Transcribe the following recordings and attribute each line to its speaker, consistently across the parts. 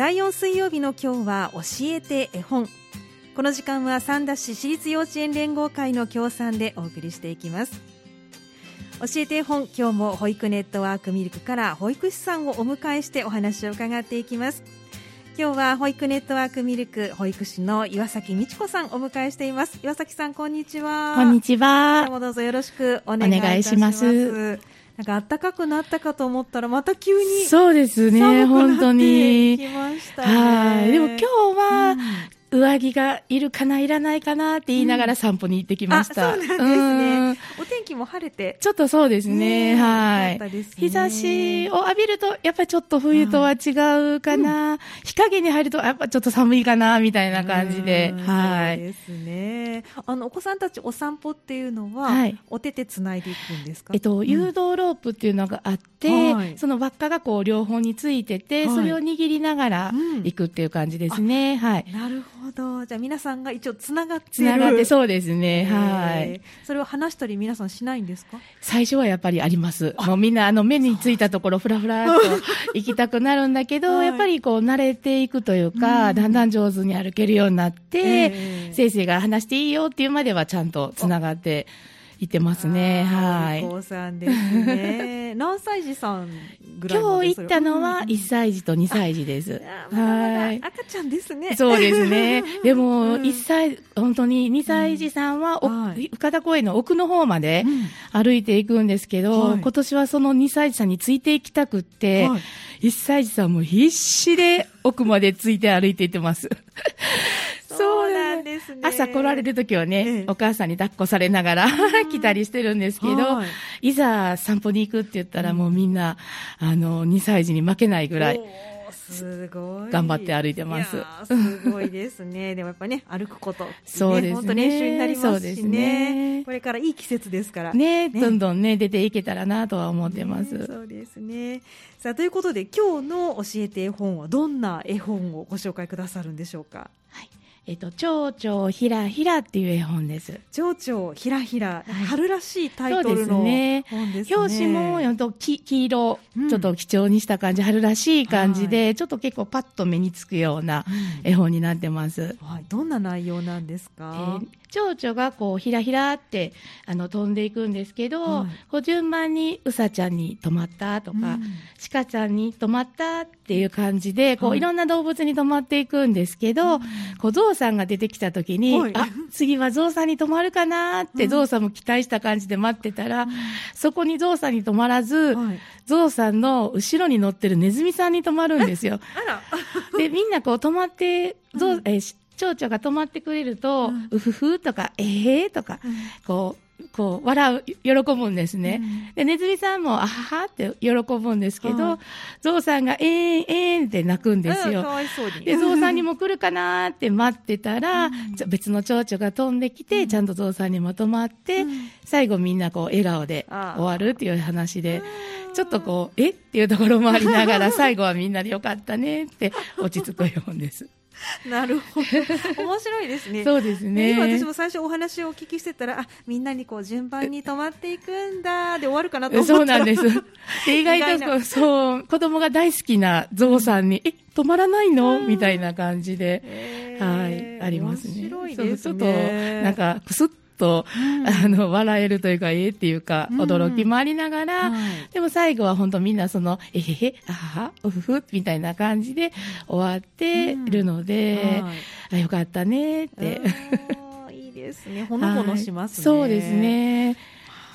Speaker 1: 第4水曜日の今日は教えて絵本。この時間は三田市私立幼稚園連合会の協賛でお送りしていきます。教えて絵本今日も保育ネットワークミルクから保育士さんをお迎えしてお話を伺っていきます。今日は保育ネットワークミルク保育士の岩崎美智子さんお迎えしています。岩崎さんこんにちは。
Speaker 2: こんにちは。
Speaker 1: どうもどうぞよろしくお願いしますなんか暖かくなったかと思ったらまた急に
Speaker 2: そうですね本当に。
Speaker 1: きました
Speaker 2: はい。でも今日は、上着がいるかないらないかなって言いながら散歩に行ってきました。
Speaker 1: うん、そうなんですね。お天気も晴れて。
Speaker 2: ちょっとそうですね。ねはい、ね。日差しを浴びると、やっぱりちょっと冬とは違うかな。うん、日陰に入ると、やっぱちょっと寒いかな、みたいな感じで。はい。
Speaker 1: そうですね。あの、お子さんたちお散歩っていうのは、はい、お手手つないでいくんですか？
Speaker 2: えっと、誘導ロープっていうのがあって、はい、その輪っかがこう両方についてて、それを握りながら行くっていう感じですね。はい。
Speaker 1: なるほど。ほど。じゃあ皆さんが一応つながって
Speaker 2: つながってそうですね。はい。
Speaker 1: それを話したり皆さんしないんですか？
Speaker 2: 最初はやっぱりあります。もうみんなあの目についたところふらふらと行きたくなるんだけど、はい、やっぱりこう慣れていくというか、うん、だんだん上手に歩けるようになって、先生が話していいよっていうまではちゃんとつながって、いてますね。はい。
Speaker 1: 高さんですね。何歳児さんぐらい
Speaker 2: 今日行ったのは1歳児と2歳児です。
Speaker 1: はい。赤ちゃんですね。
Speaker 2: そうですね。でも、1歳、本当に2歳児さんは、深田公園の奥の方まで歩いていくんですけど、今年はその2歳児さんについていきたくって、1歳児さんも必死で奥までついて歩いていってます。
Speaker 1: そうなんですね。
Speaker 2: 朝来られる時はね、ええ、お母さんに抱っこされながら来たりしてるんですけど、いざ散歩に行くって言ったらもうみんな、あの、2歳児に負けないぐらい。
Speaker 1: すごい。
Speaker 2: 頑張って歩いてます。
Speaker 1: すごいですね。でもやっぱね、歩くこと、ね、そうですね。本当練習になりますしね。ねこれからいい季節ですから。
Speaker 2: ね、ねどんどんね、出ていけたらなとは思ってます。
Speaker 1: そうですね。さあ、ということで今日の教えて絵本はどんな絵本をご紹介くださるんでしょうか？
Speaker 2: はい。えっと、蝶々ひらひらっていう絵本です。
Speaker 1: 蝶々ひらひら、はい、春らしいタイトルの本ですね。
Speaker 2: 表紙も、やと黄色、うん、ちょっと基調にした感じ、春らしい感じで、はい、ちょっと結構パッと目につくような絵本になってます。
Speaker 1: うん、はい、どんな内容なんですか、
Speaker 2: えー蝶々がこうひらひらってあの飛んでいくんですけど、はい、こう順番にうさちゃんに止まったとか、うん、鹿ちゃんに止まったっていう感じで、こう、い、ろんな動物に止まっていくんですけど、こうゾウさんが出てきた時に、はい、あ次はゾウさんに止まるかなって、ゾウさんも期待した感じで待ってたら、そこにゾウさんに止まらず、ゾウさんの後ろに乗ってるネズミさんに止まるんですよ。で、みんなこう止まって、ゾウ、え蝶々が止まってくれると、うふふとか、ええー、とか、うん、こう、こう、笑う、喜ぶんですね。うん、で、ネズミさんも、あははって喜ぶんですけど、ゾウさんが、えーん、えーんって泣くんですよ。で、ゾウさんにも来るかなって待ってたら、うん、別の蝶々が飛んできて、ちゃんとゾウさんにも止まって、最後みんなこう、笑顔で終わるっていう話で、ちょっとこう、え？っていうところもありながら、最後はみんなでよかったねって落ち着くようです。
Speaker 1: なるほど。面白いですね。
Speaker 2: そうですね。
Speaker 1: 今私も最初お話をお聞きしてたら、あ、みんなにこう順番に止まっていくんだ、で終わるかなと思った
Speaker 2: そうなんです。で意外とそう、子供が大好きなゾウさんに、え、止まらないの？みたいな感じで、はい、ありますね。
Speaker 1: 面白いですね。
Speaker 2: ちょっと、なんか、くすっと、うん、あの、笑えるというか、ええっていうか、驚きもありながら、うんはい、でも最後は本当みんなその、えへへ、あは、うふふ、みたいな感じで終わってるので、あ、よかったねって。
Speaker 1: いいですね。ほのぼのしますね。
Speaker 2: そうですね。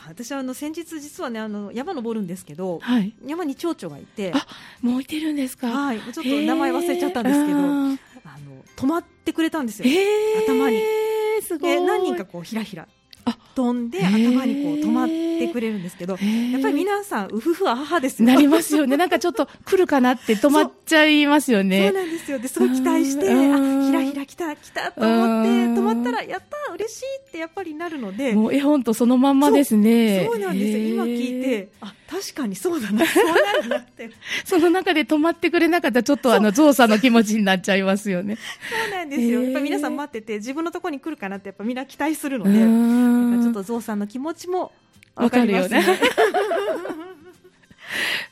Speaker 1: 私はあの先日実はねあの山登るんですけど、はい、山に蝶々がいて。
Speaker 2: あもういてるんですか？
Speaker 1: はい。ちょっと名前忘れちゃったんですけどあの止まってくれたんですよ。頭に。すごい。何人かこうひらひら飛んで頭にこう止まってくれるんですけど、やっぱり皆さん、うふふあははです
Speaker 2: よ。なりますよね。なんかちょっと来るかなって止まっちゃいますよね。
Speaker 1: そうなんですよ。で、すごい期待して、あ、ひらひら来た、来たと思って、止まったら、やった嬉しいってやっぱりなるので。
Speaker 2: もう絵本とそのまんまですね。
Speaker 1: そうなんですよ。今聞いて、あ、確かにそうだな、そうなるなって。
Speaker 2: その中で止まってくれなかったら、ちょっとあの、ゾウさんの気持ちになっちゃいますよね。
Speaker 1: そうなんですよ。やっぱ皆さん待ってて、自分のところに来るかなって、やっぱみんな期待するので、なんかちょっとゾウさんの気持ちもわかるよね。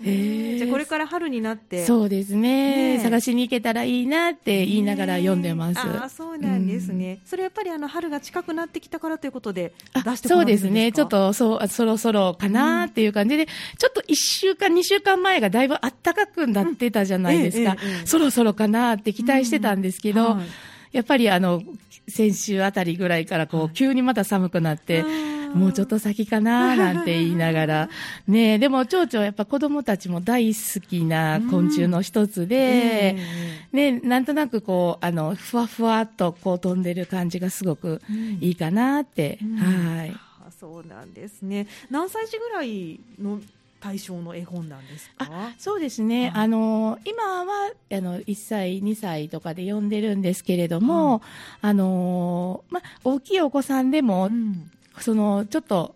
Speaker 1: じゃあこれから春になって。
Speaker 2: そうですね、ね、探しに行けたらいいなって言いながら読んでます、
Speaker 1: あそうなんですね、うん、それやっぱりあの春が近くなってきたからということで出して
Speaker 2: そうですね。ちょっとそうそろそろかなっていう感じで、うん、ちょっと1週間2週間前がだいぶ暖かくなってたじゃないですか、うんそろそろかなって期待してたんですけど、はい。やっぱりあの先週あたりぐらいからこう急にまた寒くなって、もうちょっと先かななんて言いながら、ねでも蝶々はやっぱ子供たちも大好きな昆虫の一つで、ねなんとなくこう、あの、ふわふわっとこう飛んでる感じがすごくいいかなって、はい。
Speaker 1: そうなんですね。何歳児ぐらいの対象の絵本なんですか？
Speaker 2: そうですね、はい、あの今はあの1歳、2歳とかで読んでるんですけれども、はい、あのま、大きいお子さんでも、うん、そのちょっと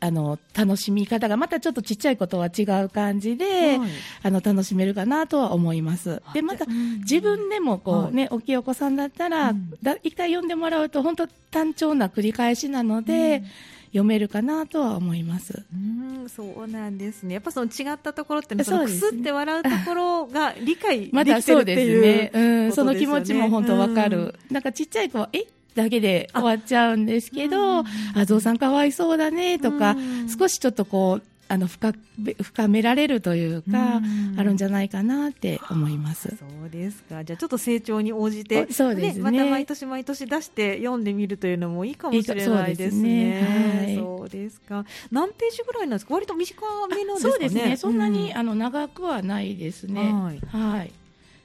Speaker 2: あの楽しみ方がまたちょっとちっちゃいことは違う感じで、はい、あの楽しめるかなとは思います。でまた、自分でもこうね、大きいお子さんだったら、うん、だ一回読んでもらうと本当単調な繰り返しなので。うん読めるかなとは思います。
Speaker 1: うんそうなんですね。やっぱその違ったところってね、そのくすって笑うところが理解できてるっていう、ね、
Speaker 2: うん、その気持ちも本当わかる。なんかちっちゃい子は、え？だけで終わっちゃうんですけど、あ、ゾウさんかわいそうだねとか、少しちょっとこう、あの深深められるというか、あるんじゃないかなって思います。
Speaker 1: そうですか。じゃあちょっと成長に応じて、そうですね、ね、また毎年毎年出して読んでみるというのもいいかもしれないですね。はい、そうですか。何ページぐらいなんですか？割と短めなんですかね。そうですね。
Speaker 2: そんなに、うん、あの長くはないですね。はい。はい、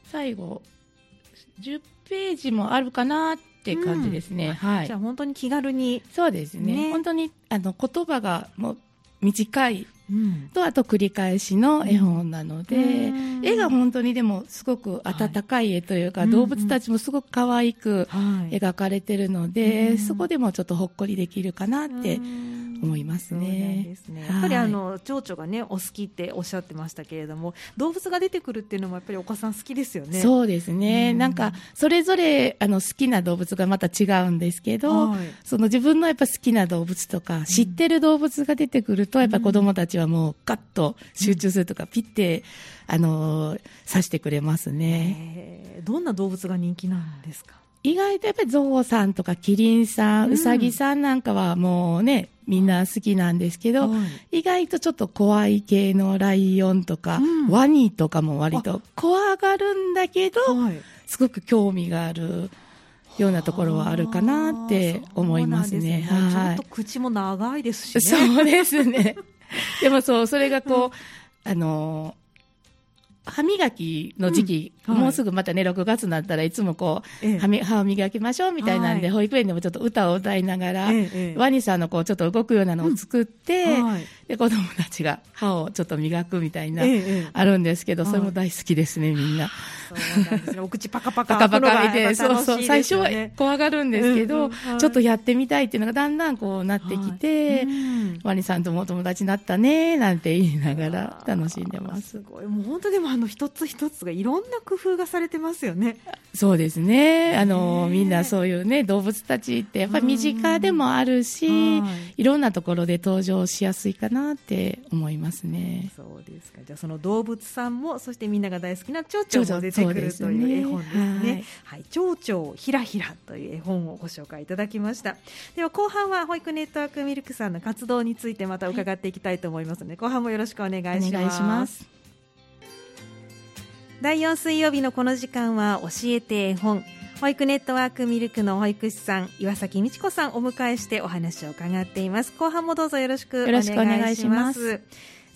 Speaker 2: 最後10ページもあるかなって感じですね。うん、はい。
Speaker 1: じゃあ本当に気軽に。
Speaker 2: そうですね。ね。本当にあの言葉がもう短い。と、あと繰り返しの絵本なので、絵が本当にでもすごく温かい絵というか、動物たちもすごく可愛く描かれてるので、そこでもちょっとほっこりできるかなって思いますね。
Speaker 1: すねやっぱりあの蝶々がねお好きっておっしゃってましたけれども、動物が出てくるっていうのもやっぱりお子さん好きですよね。
Speaker 2: そうですね。なんかそれぞれあの好きな動物がまた違うんですけど、はい、その自分のやっぱ好きな動物とか、知ってる動物が出てくるとやっぱ子供たちはもうガッと集中するとか、ピッてあの刺してくれますね。
Speaker 1: どんな動物が人気なんですか？
Speaker 2: 意外とやっぱりゾウさんとかキリンさん、ウサギさんなんかはもうね、みんな好きなんですけど、はい、意外とちょっと怖い系のライオンとか、うん、ワニとかも割と怖がるんだけど、はい、すごく興味があるようなところはあるかなって思いますね。すね。
Speaker 1: はい、ちょっと口も長いですしね。
Speaker 2: そうですね。でもそう、それがこう、うん、あの歯磨きの時期、うんはい、もうすぐまたね、6月になったらいつもこう、ええ、歯を磨きましょうみたいなんで、はい、保育園でもちょっと歌を歌いながら、え、ワニさんのこう、ちょっと動くようなのを作って、うんはい、で、子供たちが歯をちょっと磨くみたいな、あるんですけど、それも大好きですね、みんな。
Speaker 1: そうね。お口パカパカ。
Speaker 2: パカパカ見て、そうそう。最初は怖がるんですけど、ちょっとやってみたいっていうのがだんだんこうなってきて、ワニさんともお友達になったね、なんて言いながら楽しんでます。す
Speaker 1: ごい。もう本当でもあの一つ一つがいろんな工夫がされてますよね。
Speaker 2: そうですね。あの、みんなそういうね、動物たちってやっぱり身近でもあるし、いろんなところで登場しやすいかなって思いますね。
Speaker 1: そうですか。じゃあその動物さんも、そしてみんなが大好きな蝶々も出てくるという絵本ですね。はい、蝶々ひらひらという絵本をご紹介いただきました。では後半は保育ネットワークミルクさんの活動についてまた伺っていきたいと思いますので、後半もよろしくお願いします。第4水曜日のこの時間は教えて絵本保育ネットワークミルクの保育士さん岩崎美智子さんをお迎えしてお話を伺っています。後半もどうぞよろしくお願いします。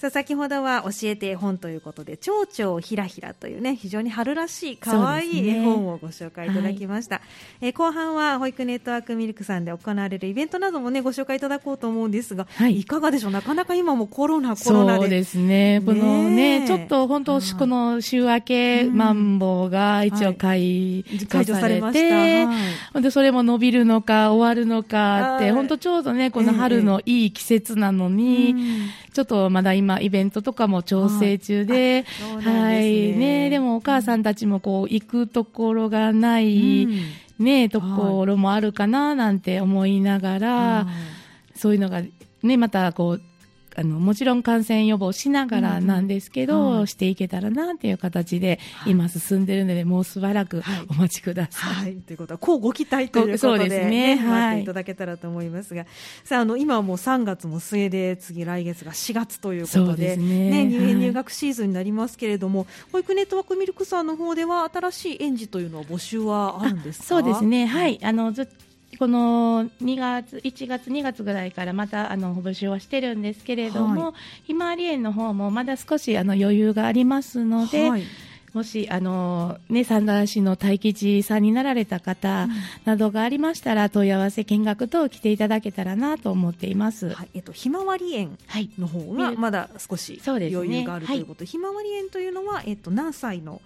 Speaker 1: さあ先ほどは教えて絵本ということで蝶々ひらひらというね非常に春らしい可愛い絵本をご紹介いただきました、ねはい、え後半は保育ネットワークミルクさんで行われるイベントなどもねご紹介いただこうと思うんですが、はい、いかがでしょう？なかなか今もコロナコロナ
Speaker 2: で。そうですねこのねちょっと本当、この週明けマンボウが一応解除されて、はい、はい、でそれも伸びるのか終わるのかって本当ちょうどねこの春のいい季節なのに、えちょっとまだ今イベントとかも調整中で、はい、ね、でもお母さんたちもこう行くところがない、ね、ところもあるかななんて思いながら、そういうのがね、またこう、あの、もちろん感染予防しながらなんですけど、うんうん、していけたらなっていう形で、今進んでるので、もうしばらくお待ちください。
Speaker 1: はい。ということは、こうご期待ということで、そうですね。はい。いただけたらと思いますが、さあ、あの、今はもう3月も末で、次来月が4月ということで、でね、ね、入園入学シーズンになりますけれども、はい、保育ネットワークミルクさんの方では、新しい園児というのは募集はあるんですか？
Speaker 2: そうですね。はい。あの、ずっとこの2月、1月、2月ぐらいからまたあの募集はしてるんですけれども、はい、ひまわり園の方もまだ少しあの余裕がありますので、はい、もし、あの、ね、三田市の大吉さんになられた方などがありましたら、問い合わせ見学等来ていただけたらなと思っています。
Speaker 1: はい、えっと、ひまわり園の方がまだ少し余裕があるということ。で、ひまわり園というのは、えっと、何歳の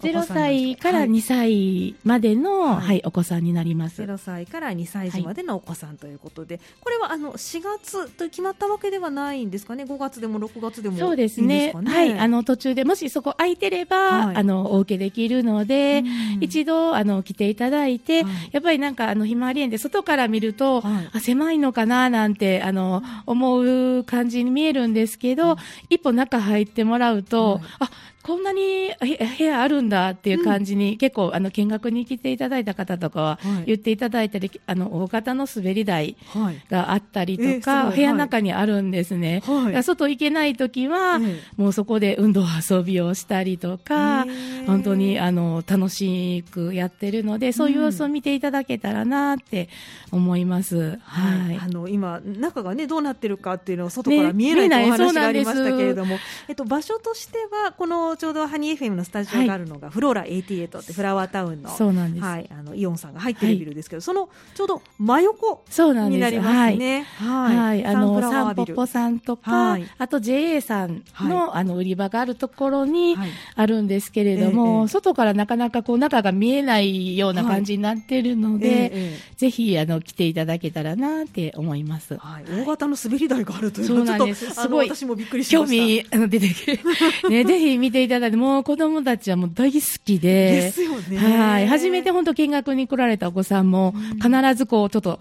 Speaker 2: 0歳から2歳までの、はい、はい、お子さんになります。
Speaker 1: 0歳から2歳児までのお子さんということで、はい、これはあの4月と決まったわけではないんですかね？5月でも6月でも
Speaker 2: そうですね、ね、はいあの途中でもしそこ空いてれば、はい、あのお受けできるので、一度あの来ていただいて、やっぱりなんかあのひまわり園で外から見ると、あ狭いのかななんてあの思う感じに見えるんですけど、一歩中入ってもらうと、あこんなに部屋あるんだっていう感じに、うん、結構あの見学に来ていただいた方とかは言っていただいたり、はい、あの大型の滑り台があったりとか、はい、部屋の中にあるんですね、はい、外行けない時は、もうそこで運動遊びをしたりとか、本当にあの楽しくやってるのでそういう様子を見ていただけたらなって思います、
Speaker 1: はい。あの今中がねどうなってるかっていうのは外から見えないとお話がありましたけれども、えっと、場所としてはこのちょうどハニー FM のスタジオがあるのが、フローラ88ってフラワータウンの
Speaker 2: そうなんです、
Speaker 1: はい、あのイオンさんが入ってるビルですけど、そのちょうど真横になりますね。
Speaker 2: はい、はい、あのサンポポさんとか、あと JA さんの、あの売り場があるところにあるんですけれども、外からなかなかこう中が見えないような感じになってるので、ぜひあの来ていただけたらなって思います。
Speaker 1: はい、大型の滑り台があるというのはちょっとすごい私もびっくりしました。
Speaker 2: 興味出てくる。ね ぜひ見ていただいてもう子供たちはもう大好きで、
Speaker 1: ですよね。
Speaker 2: はい。初めて本当見学に来られたお子さんも、必ずこう、ちょっと、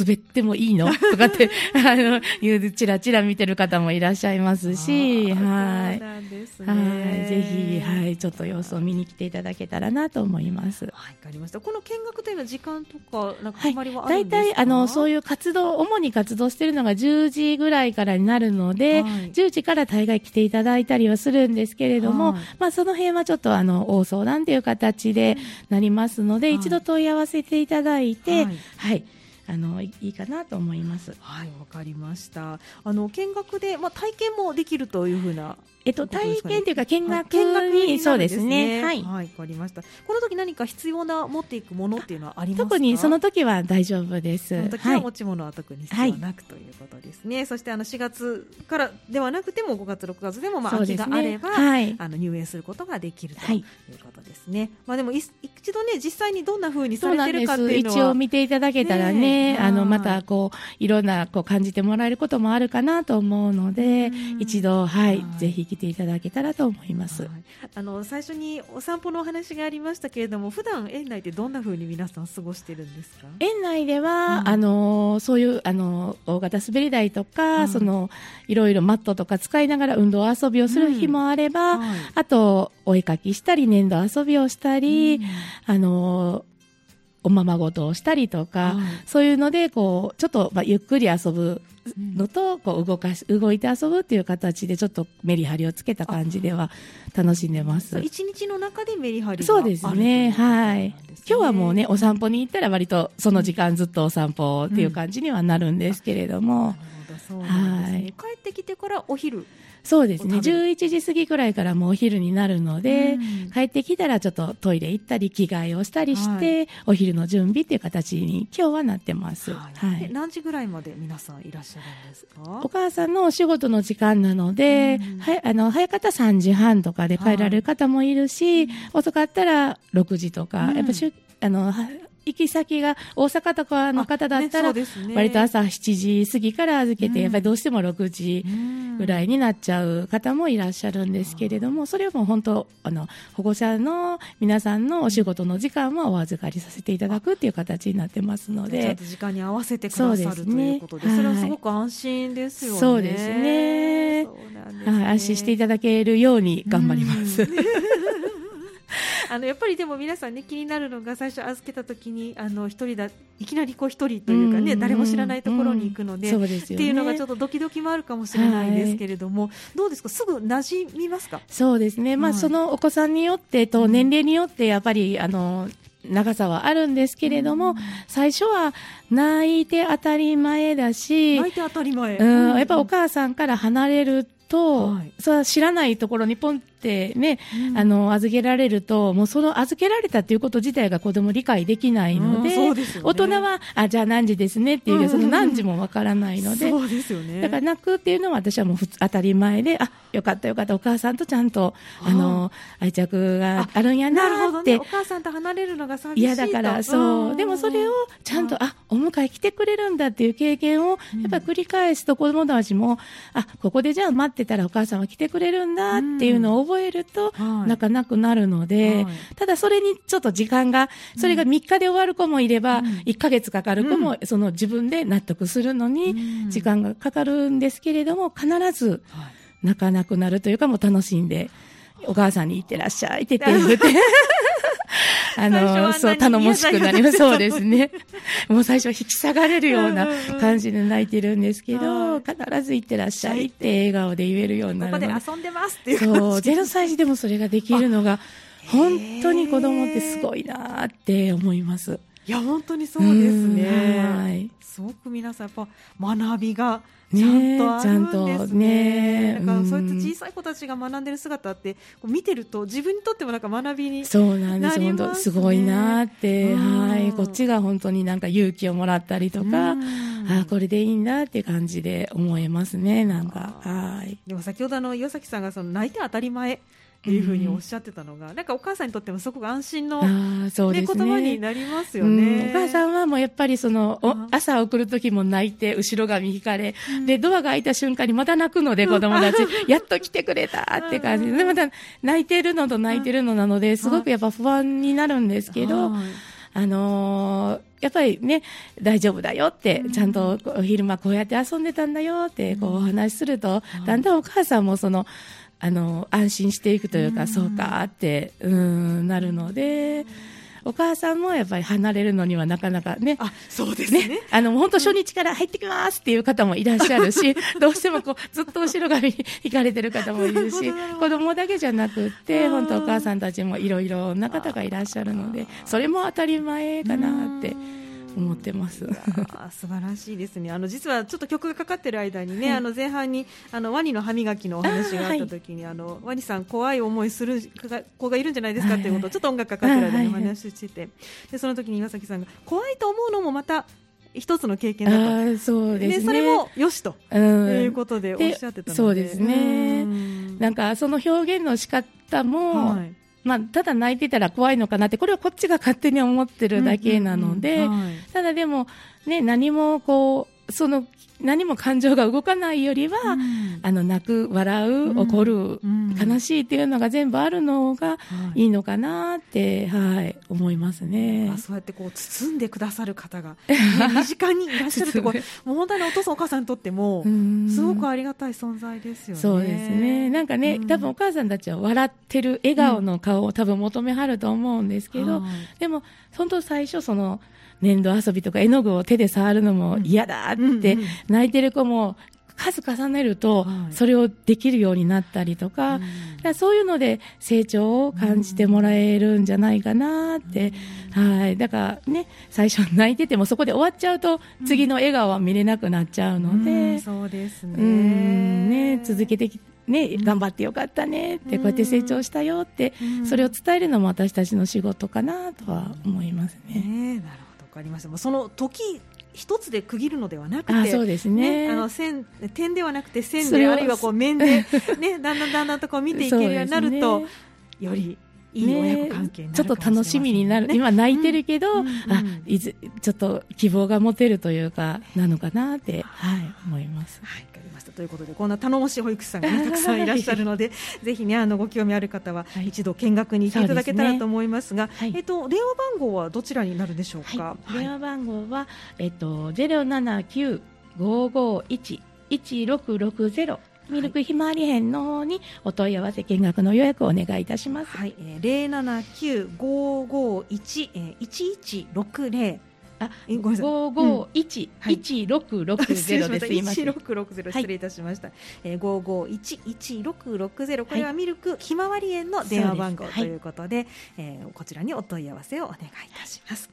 Speaker 2: 滑ってもいいの？とかって、あの、いう、ちらちら見てる方もいらっしゃいますし、はい。はい。ぜひ、はい。ちょっと様子を見に来ていただけたらなと思います。はい。わ
Speaker 1: かりました。この見学というのは時間とか、なんか決まりはあるんですか、
Speaker 2: はい、大体、あの、そういう活動、主に活動してるのが10時ぐらいからになるので、はい、10時から大概来ていただいたりはするんですけれども、はい、まあ、その辺はちょっと、あの、大相談という形でなりますので、一度問い合わせていただいて、はい。あのいいかなと思います。
Speaker 1: はい、わかりました。あの見学でまあ体験もできるというふうな
Speaker 2: えっと、体験というか見学に、そうですね。
Speaker 1: はい。はい、わかりました。この時何か必要な持っていくものっていうのはありますか？
Speaker 2: 特にその時は大丈夫です。そ
Speaker 1: の時は持ち物は特に必要なく、ということですね。そしてあの4月からではなくても5月6月でもまあ空きがあれば、はい、あの入園することができるということですね。まあでも一度ね実際にどんな風にされてるかっていうのは
Speaker 2: 一応見ていただけたらね、あのまたこういろんなこう感じてもらえることもあるかなと思うので、一度はいぜひ来ていただけたらと思います、はい、
Speaker 1: あの最初にお散歩のお話がありましたけれども普段園内でどんなふうに皆さん過ごしてるんですか？
Speaker 2: 園内では、うん、あのそういうあの大型滑り台とか、うん、そのいろいろマットとか使いながら運動遊びをする日もあれば、うんはい、あとお絵かきしたり粘土遊びをしたり、あのおままごとをしたりとか、はい、そういうのでこうちょっと、まあ、ゆっくり遊ぶのと、こう動かし動いて遊ぶっていう形でちょっとメリハリをつけた感じでは楽しんでます。
Speaker 1: 一日の中でメリハリ
Speaker 2: そうですね。はい。今日はもうねお散歩に行ったら割とその時間ずっとお散歩っていう感じにはなるんですけれども、
Speaker 1: うん、はい、帰ってきてからお昼
Speaker 2: そうですね。11時過ぎくらいからもうお昼になるので、うん、帰ってきたらちょっとトイレ行ったり着替えをしたりして、はい、お昼の準備っていう形に今日はなってます、はい、
Speaker 1: はい、何時ぐらいまで皆さんいらっしゃるんですか？
Speaker 2: お母さんのお仕事の時間なので、うん、はあの早かったら3時半とかで帰られる方もいるし、はい、遅かったら6時とか、うん、やっぱしゅあの行き先が大阪とかの方だったら、割と朝7時過ぎから預けて、うん、やっぱりどうしても6時ぐらいになっちゃう方もいらっしゃるんですけれども、うん、それはもう本当あの保護者の皆さんのお仕事の時間はお預かりさせていただくっていう形になってますので。
Speaker 1: 時間に合わせてくださる、ね、ということでそれはすごく安心ですよね。
Speaker 2: そうですね、ね、はい、安心していただけるように頑張ります。
Speaker 1: あのやっぱりでも皆さんね気になるのが最初預けた時にあの一人だいきなりこう一人というかね、誰も知らないところに行くので、うんでね、っていうのがちょっとドキドキもあるかもしれないですけれども、はい、どうですか？すぐ馴染みますか？
Speaker 2: そうですね、まあ、はい、そのお子さんによってと年齢によってやっぱりあの長さはあるんですけれども、うん、最初は泣いて当たり前だし、
Speaker 1: 泣いて当たり前、
Speaker 2: うん、やっぱお母さんから離れると、はい、それは知らないところにポンってね、うん、あの、預けられると、もうその預けられたっていうこと自体が子供理解できないので、うんでね、大人は、あ、じゃあ何時ですねっていう、その何時もわからないので、
Speaker 1: そうですよね。
Speaker 2: だから泣くっていうのは私はもう当たり前で、あ、よかったよかった、お母さんとちゃんと、あの、愛着があるんやなって。ね、
Speaker 1: お母さんと離れるのが寂
Speaker 2: しい嫌だから、そう。でもそれをちゃんと、あ、お迎え来てくれるんだっていう経験を、やっぱり繰り返すと子供たちも、あ、ここでじゃあ待ってたらお母さんは来てくれるんだっていうのを覚えると、泣かなくなるので、はい、ただそれにちょっと時間が、それが3日で終わる子もいれば、1ヶ月かかる子も、その自分で納得するのに時間がかかるんですけれども、必ず泣かなくなるというか、もう楽しんで、お母さんに行ってらっしゃいって言って。あの、そう、頼もしくなります。そうですね。もう最初は引き下がれるような感じで泣いてるんですけど、必ず行ってらっしゃいって笑顔で言えるようになる
Speaker 1: ここで遊んでますっていう
Speaker 2: そう、0歳児でもそれができるのが、本当に子供ってすごいなって思います。
Speaker 1: いや、本当にそうですね。はい。すごく皆さん、やっぱ学びがちゃんとあるんですね。ねだからそういった小さい子たちが学んでる姿って見てると自分にとってもなんか学びに
Speaker 2: そうなんです本当すごいなって、はい、こっちが本当になんか勇気をもらったりとか、あこれでいいんだっていう感じで思えますねなんかはい。
Speaker 1: でも先ほどあの岩崎さんがその泣いて当たり前っていうふうにおっしゃってたのが、うん、なんかお母さんにとってもすごく安心の、ね、そうですね、言葉になりますよね、
Speaker 2: うん、お母さんはもうやっぱりその朝送る時も泣いて後ろ髪引かれ、うん、でドアが開いた瞬間にまた泣くので子供たち、やっと来てくれたって感じ。ででまた泣いてるのと泣いてるのなのですごくやっぱ不安になるんですけど。あのー、やっぱりね、大丈夫だよって、ちゃんと昼間こうやって遊んでたんだよって、こうお話しすると、だんだんお母さんもその、あの安心していくというか、うそうかってうんなるので。お母さんもやっぱり離れるのにはなかなかね、
Speaker 1: あそうですね、ね、
Speaker 2: あの本当、初日から入ってきますっていう方もいらっしゃるし、どうしてもこうずっと後ろ髪 に行かれてる方もいるし、子供だけじゃなくって、本当、お母さんたちもいろいろな方がいらっしゃるので、それも当たり前かなって。思ってます。
Speaker 1: あ素晴らしいですね。あの実はちょっと曲がかかってる間にね、はい、あの前半にあのワニの歯磨きのお話があった時にあ、はい、のワニさん怖い思いする子がいるんじゃないですかっていうことをちょっと音楽かかってる間にお話ししてて、でその時に岩崎さんが怖いと思うのもまた一つの経験だと。
Speaker 2: そうですね、ね、
Speaker 1: それもよしと、うん、いうことでおっしゃってたので。
Speaker 2: そうですね。なんかその表現の仕方も、はいまあ、ただ泣いてたら怖いのかなって、これはこっちが勝手に思ってるだけなので、ただでも、ね、何もこう、その何も感情が動かないよりは、うん、あの泣く、笑う、怒る、うん、悲しいっていうのが全部あるのがい。いのかなって、はい、思いますね。
Speaker 1: あそうやってこう包んでくださる方が、ね、身近にいらっしゃると ころ、もう本当にお父さんお母さんにとっても、すごくありがたい存在ですよね。
Speaker 2: そうですね。なんかね、多分お母さんたちは笑ってる笑顔の顔を多分求めはると思うんですけど、でも、本当最初その、粘土遊びとか絵の具を手で触るのも嫌だって泣いてる子も数重ねると、それをできるようになったりとか、うん、そういうので成長を感じてもらえるんじゃないかなって、うん、はい。だからね、最初泣いててもそこで終わっちゃうと、次の笑顔は見れなくなっちゃうので、うん、
Speaker 1: そうですね。ね、
Speaker 2: 続けてきね、頑張ってよかったねって、こうやって成長したよって、それを伝えるのも私たちの仕事かなとは思いますね。
Speaker 1: ねなるほど。かりました。その時一つで区切るのではなくて、
Speaker 2: そうですね、
Speaker 1: ね、あの線点ではなくて線であるいはこう面で ねだんだんだんだんとこう見ていけるようになると、ね、よりいい親子関係、
Speaker 2: ちょっと楽しみになる、ね、今泣いてるけど、うんうんうん、あいずちょっと希望が持てるというかなのかなって、はい、思います。
Speaker 1: はいということでこんな頼もしい保育士さんが、ね、たくさんいらっしゃるのでぜひ、ね、あのご興味ある方は一度見学に行っていただけたらと思いますが、はいすね。はい、えっと、電話番号はどちらになるでしょうか、
Speaker 2: はい、電話番号は、えっと、ゼロ七九五五一一六六ゼロ。ミルクひまわり園の方にお問い合わせ見学の予約をお願いいたします。
Speaker 1: はい、零七九五五一一一六零
Speaker 2: あ、ごめんなさい。五五一一六六ゼロです。
Speaker 1: 一六六ゼロ失礼いたしました。え五五一一六六ゼロこれはミルクひまわり園の電話番号ということで、えこちらにお問い合わせをお願いいたします。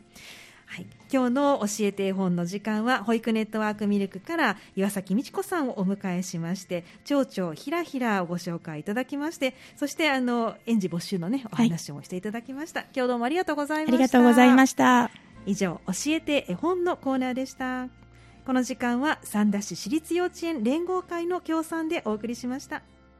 Speaker 1: はい、今日の教えて絵本の時間は保育ネットワークミルクから岩崎美智子さんをお迎えしまして町長ひらひらをご紹介いただきましてそしてあの園児募集のねお話もしていただきました、はい、今日どうもありがとうございました。あ
Speaker 2: りがとうございました。
Speaker 1: 以上教えて絵本のコーナーでした。この時間は三田市私立幼稚園連合会の協賛でお送りしました。